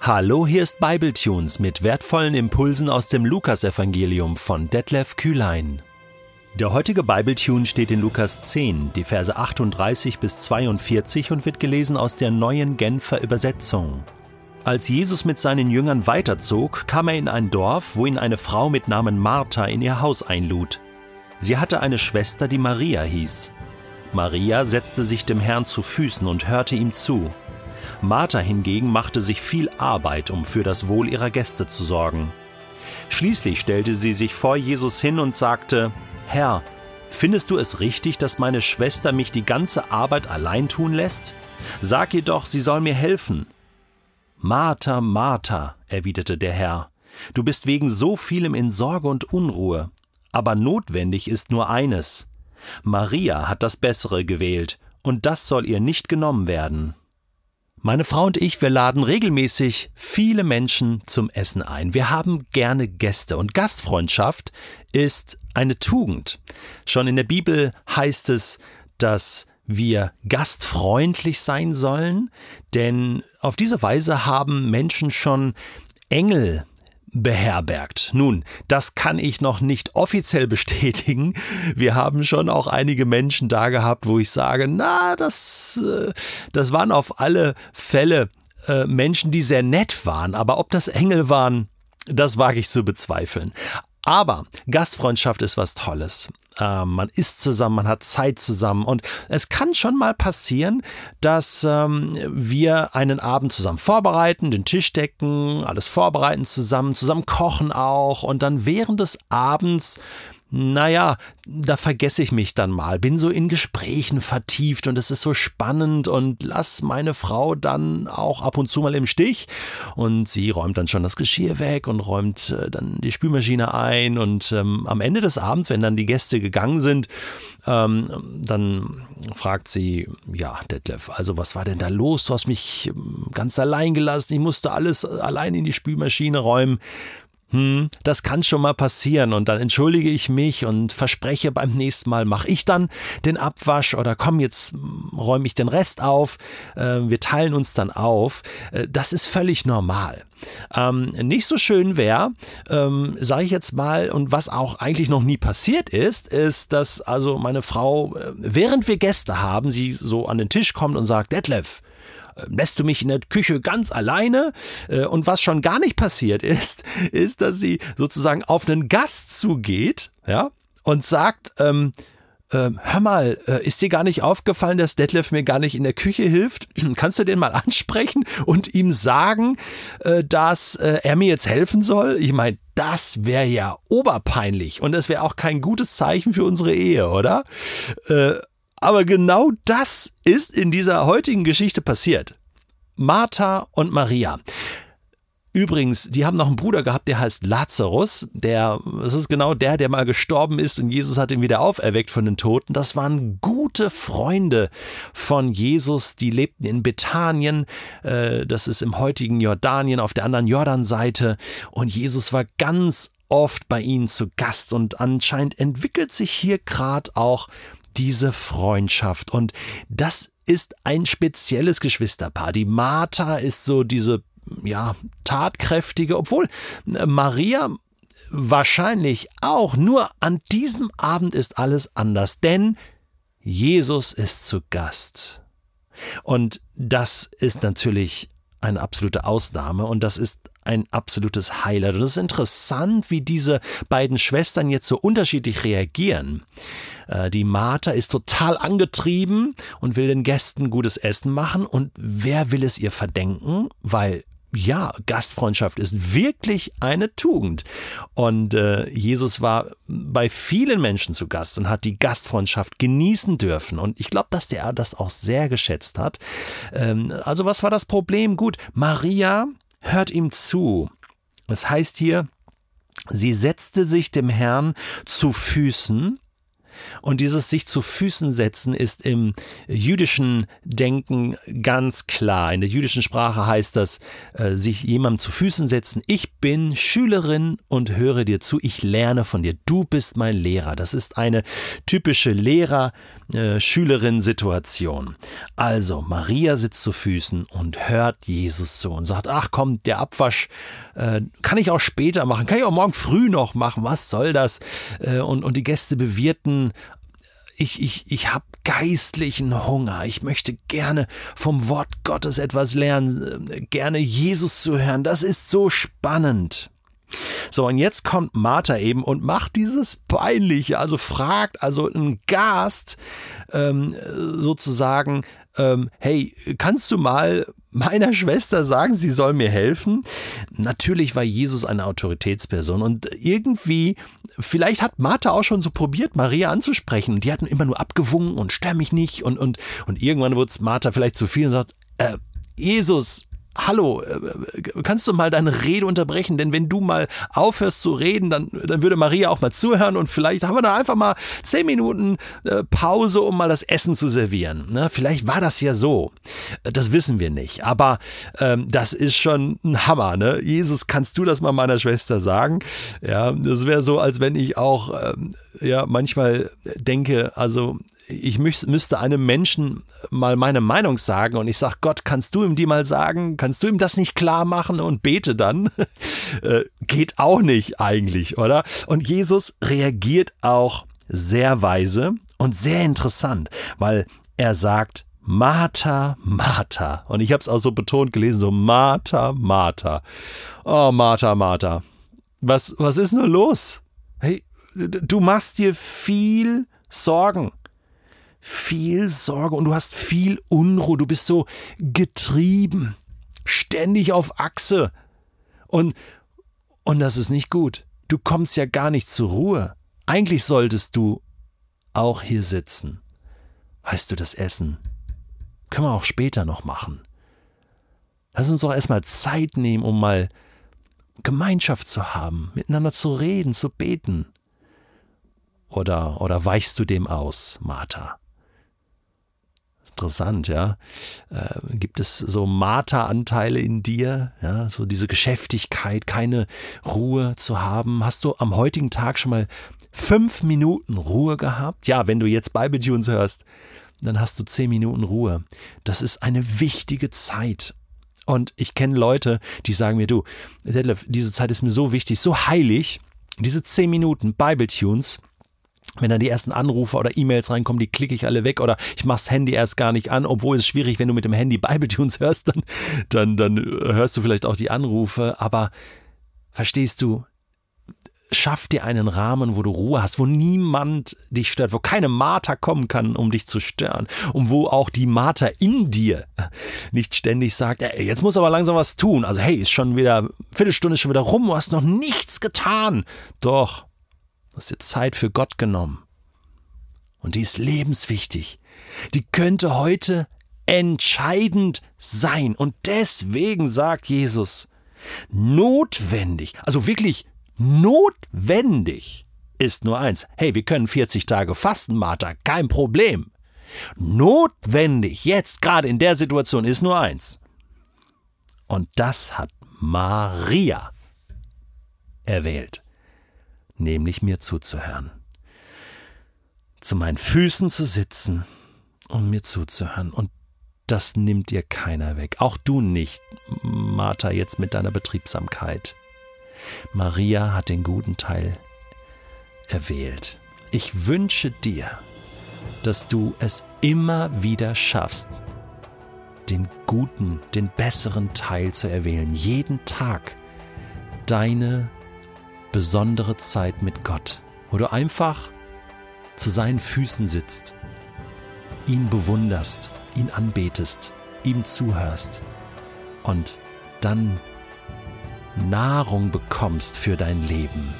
Hallo, hier ist Bibletunes mit wertvollen Impulsen aus dem Lukasevangelium von Detlef Kühlein. Der heutige Bibletune steht in Lukas 10, die Verse 38 bis 42 und wird gelesen aus der neuen Genfer Übersetzung. Als Jesus mit seinen Jüngern weiterzog, kam er in ein Dorf, wo ihn eine Frau mit Namen Martha in ihr Haus einlud. Sie hatte eine Schwester, die Maria hieß. Maria setzte sich dem Herrn zu Füßen und hörte ihm zu. Martha hingegen machte sich viel Arbeit, um für das Wohl ihrer Gäste zu sorgen. Schließlich stellte sie sich vor Jesus hin und sagte, Herr, findest du es richtig, dass meine Schwester mich die ganze Arbeit allein tun lässt? Sag ihr doch, sie soll mir helfen. Martha, Martha, erwiderte der Herr, du bist wegen so vielem in Sorge und Unruhe, aber notwendig ist nur eines. Maria hat das Bessere gewählt, und das soll ihr nicht genommen werden. Meine Frau und ich, wir laden regelmäßig viele Menschen zum Essen ein. Wir haben gerne Gäste und Gastfreundschaft ist eine Tugend. Schon in der Bibel heißt es, dass wir gastfreundlich sein sollen, denn auf diese Weise haben Menschen schon Engel beherbergt. Nun, das kann ich noch nicht offiziell bestätigen. Wir haben schon auch einige Menschen da gehabt, wo ich sage, na, das, äh, das waren auf alle Fälle äh, Menschen, die sehr nett waren, aber ob das Engel waren, das wage ich zu bezweifeln. Aber Gastfreundschaft ist was Tolles. Ähm, man isst zusammen, man hat Zeit zusammen und es kann schon mal passieren, dass ähm, wir einen Abend zusammen vorbereiten, den Tisch decken, alles vorbereiten zusammen, zusammen kochen auch und dann während des Abends naja, da vergesse ich mich dann mal, bin so in Gesprächen vertieft und es ist so spannend und lass meine Frau dann auch ab und zu mal im Stich. Und sie räumt dann schon das Geschirr weg und räumt äh, dann die Spülmaschine ein. Und ähm, am Ende des Abends, wenn dann die Gäste gegangen sind, ähm, dann fragt sie, ja, Detlef, also was war denn da los? Du hast mich ähm, ganz allein gelassen, ich musste alles allein in die Spülmaschine räumen hm, das kann schon mal passieren und dann entschuldige ich mich und verspreche beim nächsten Mal mache ich dann den Abwasch oder komm, jetzt räume ich den Rest auf. Äh, wir teilen uns dann auf. Äh, das ist völlig normal. Ähm, nicht so schön wäre, ähm, sage ich jetzt mal, und was auch eigentlich noch nie passiert ist, ist, dass also meine Frau, äh, während wir Gäste haben, sie so an den Tisch kommt und sagt, Detlef, lässt du mich in der Küche ganz alleine. Äh, und was schon gar nicht passiert ist, ist, dass sie sozusagen auf einen Gast zugeht, ja, und sagt, ähm, äh, hör mal, äh, ist dir gar nicht aufgefallen, dass Detlef mir gar nicht in der Küche hilft? Kannst du den mal ansprechen und ihm sagen, äh, dass er mir jetzt helfen soll? Ich meine, das wäre ja oberpeinlich und das wäre auch kein gutes Zeichen für unsere Ehe, oder? Aber genau das ist in dieser heutigen Geschichte passiert. Martha und Maria. Übrigens, die haben noch einen Bruder gehabt, der heißt Lazarus. Der, das ist genau der, der mal gestorben ist und Jesus hat ihn wieder auferweckt von den Toten. Das waren gute Freunde von Jesus. Die lebten in Bethanien. Äh, das ist im heutigen Jordanien auf der anderen Jordanseite. Und Jesus war ganz oft bei ihnen zu Gast und anscheinend entwickelt sich hier gerade auch diese Freundschaft. Und das ist ein spezielles Geschwisterpaar. Die Martha ist so diese, ja, tatkräftige, obwohl äh, Maria wahrscheinlich auch, nur an diesem Abend ist alles anders, denn Jesus ist zu Gast. Und das ist natürlich eine absolute Ausnahme und das ist ein absolutes Highlight. Und es ist interessant, wie diese beiden Schwestern jetzt so unterschiedlich reagieren. Äh, die Martha ist total angetrieben und will den Gästen gutes Essen machen. Und wer will es ihr verdenken? Weil ja, Gastfreundschaft ist wirklich eine Tugend. Und äh, Jesus war bei vielen Menschen zu Gast und hat die Gastfreundschaft genießen dürfen. Und ich glaube, dass der das auch sehr geschätzt hat. Ähm, also was war das Problem? Gut, Maria hört ihm zu. Es heißt hier, sie setzte sich dem Herrn zu Füßen Und dieses sich zu Füßen setzen ist im jüdischen Denken ganz klar. In der jüdischen Sprache heißt das, äh, sich jemandem zu Füßen setzen. Ich bin Schülerin und höre dir zu. Ich lerne von dir. Du bist mein Lehrer. Das ist eine typische Lehrer-Schülerin-Situation. Also, Maria sitzt zu Füßen und hört Jesus zu und sagt: Ach komm, der Abwasch äh, kann ich auch später machen, kann ich auch morgen früh noch machen. Was soll das? Äh, und, und die Gäste bewirten ich, ich, ich habe geistlichen Hunger. Ich möchte gerne vom Wort Gottes etwas lernen, äh, gerne Jesus zu hören. Das ist so spannend. So, und jetzt kommt Martha eben und macht dieses Peinliche, also fragt also einen Gast ähm, sozusagen, ähm, hey, kannst du mal meiner Schwester sagen, sie soll mir helfen? Natürlich war Jesus eine Autoritätsperson und irgendwie, vielleicht hat Martha auch schon so probiert, Maria anzusprechen und die hatten immer nur abgewungen und stör mich nicht und, und, und irgendwann wurde es Martha vielleicht zu viel und sagt, äh, Jesus, hallo, äh, kannst du mal deine Rede unterbrechen? Denn wenn du mal aufhörst zu reden, dann, dann würde Maria auch mal zuhören und vielleicht haben wir da einfach mal zehn Minuten äh, Pause, um mal das Essen zu servieren. Ne? Vielleicht war das ja so. Das wissen wir nicht. Aber ähm, das ist schon ein Hammer. Ne? Jesus, kannst du das mal meiner Schwester sagen? Ja, das wäre so, als wenn ich auch ähm, ja manchmal denke, also ich müsste einem Menschen mal meine Meinung sagen und ich sage, Gott, kannst du ihm die mal sagen? Kannst du ihm das nicht klar machen und bete dann? äh, geht auch nicht eigentlich, oder? Und Jesus reagiert auch sehr weise und sehr interessant, weil er sagt, Martha, Martha. Und ich habe es auch so betont gelesen, so Martha, Martha. Oh, Martha, Martha. Was, was ist nur los? Hey, du machst dir viel Sorgen viel Sorge und du hast viel Unruhe, du bist so getrieben, ständig auf Achse. Und, und das ist nicht gut. Du kommst ja gar nicht zur Ruhe. Eigentlich solltest du auch hier sitzen. Weißt du, das Essen können wir auch später noch machen. Lass uns doch erstmal Zeit nehmen, um mal Gemeinschaft zu haben, miteinander zu reden, zu beten. Oder, oder weichst du dem aus, Martha? Interessant, ja. Äh, gibt es so Marter-Anteile in dir, ja, so diese Geschäftigkeit, keine Ruhe zu haben? Hast du am heutigen Tag schon mal fünf Minuten Ruhe gehabt? Ja, wenn du jetzt Bible Tunes hörst, dann hast du zehn Minuten Ruhe. Das ist eine wichtige Zeit. Und ich kenne Leute, die sagen mir, du, Detlef, diese Zeit ist mir so wichtig, so heilig, diese zehn Minuten Bible Tunes, wenn dann die ersten Anrufe oder E-Mails reinkommen, die klicke ich alle weg oder ich mache das Handy erst gar nicht an, obwohl es schwierig, wenn du mit dem Handy Bibletunes hörst, dann, dann, dann hörst du vielleicht auch die Anrufe, aber verstehst du, schaff dir einen Rahmen, wo du Ruhe hast, wo niemand dich stört, wo keine Marter kommen kann, um dich zu stören und wo auch die Marter in dir nicht ständig sagt, ey, jetzt muss aber langsam was tun. Also hey, ist schon wieder, Viertelstunde ist schon wieder rum, du hast noch nichts getan. Doch, Du hast dir Zeit für Gott genommen. Und die ist lebenswichtig. Die könnte heute entscheidend sein. Und deswegen sagt Jesus, notwendig, also wirklich notwendig ist nur eins. Hey, wir können 40 Tage fasten, Martha, kein Problem. Notwendig, jetzt gerade in der Situation, ist nur eins. Und das hat Maria erwählt nämlich mir zuzuhören. Zu meinen Füßen zu sitzen und mir zuzuhören. Und das nimmt dir keiner weg. Auch du nicht, Martha, jetzt mit deiner Betriebsamkeit. Maria hat den guten Teil erwählt. Ich wünsche dir, dass du es immer wieder schaffst, den guten, den besseren Teil zu erwählen. Jeden Tag deine besondere Zeit mit Gott, wo du einfach zu seinen Füßen sitzt, ihn bewunderst, ihn anbetest, ihm zuhörst und dann Nahrung bekommst für dein Leben.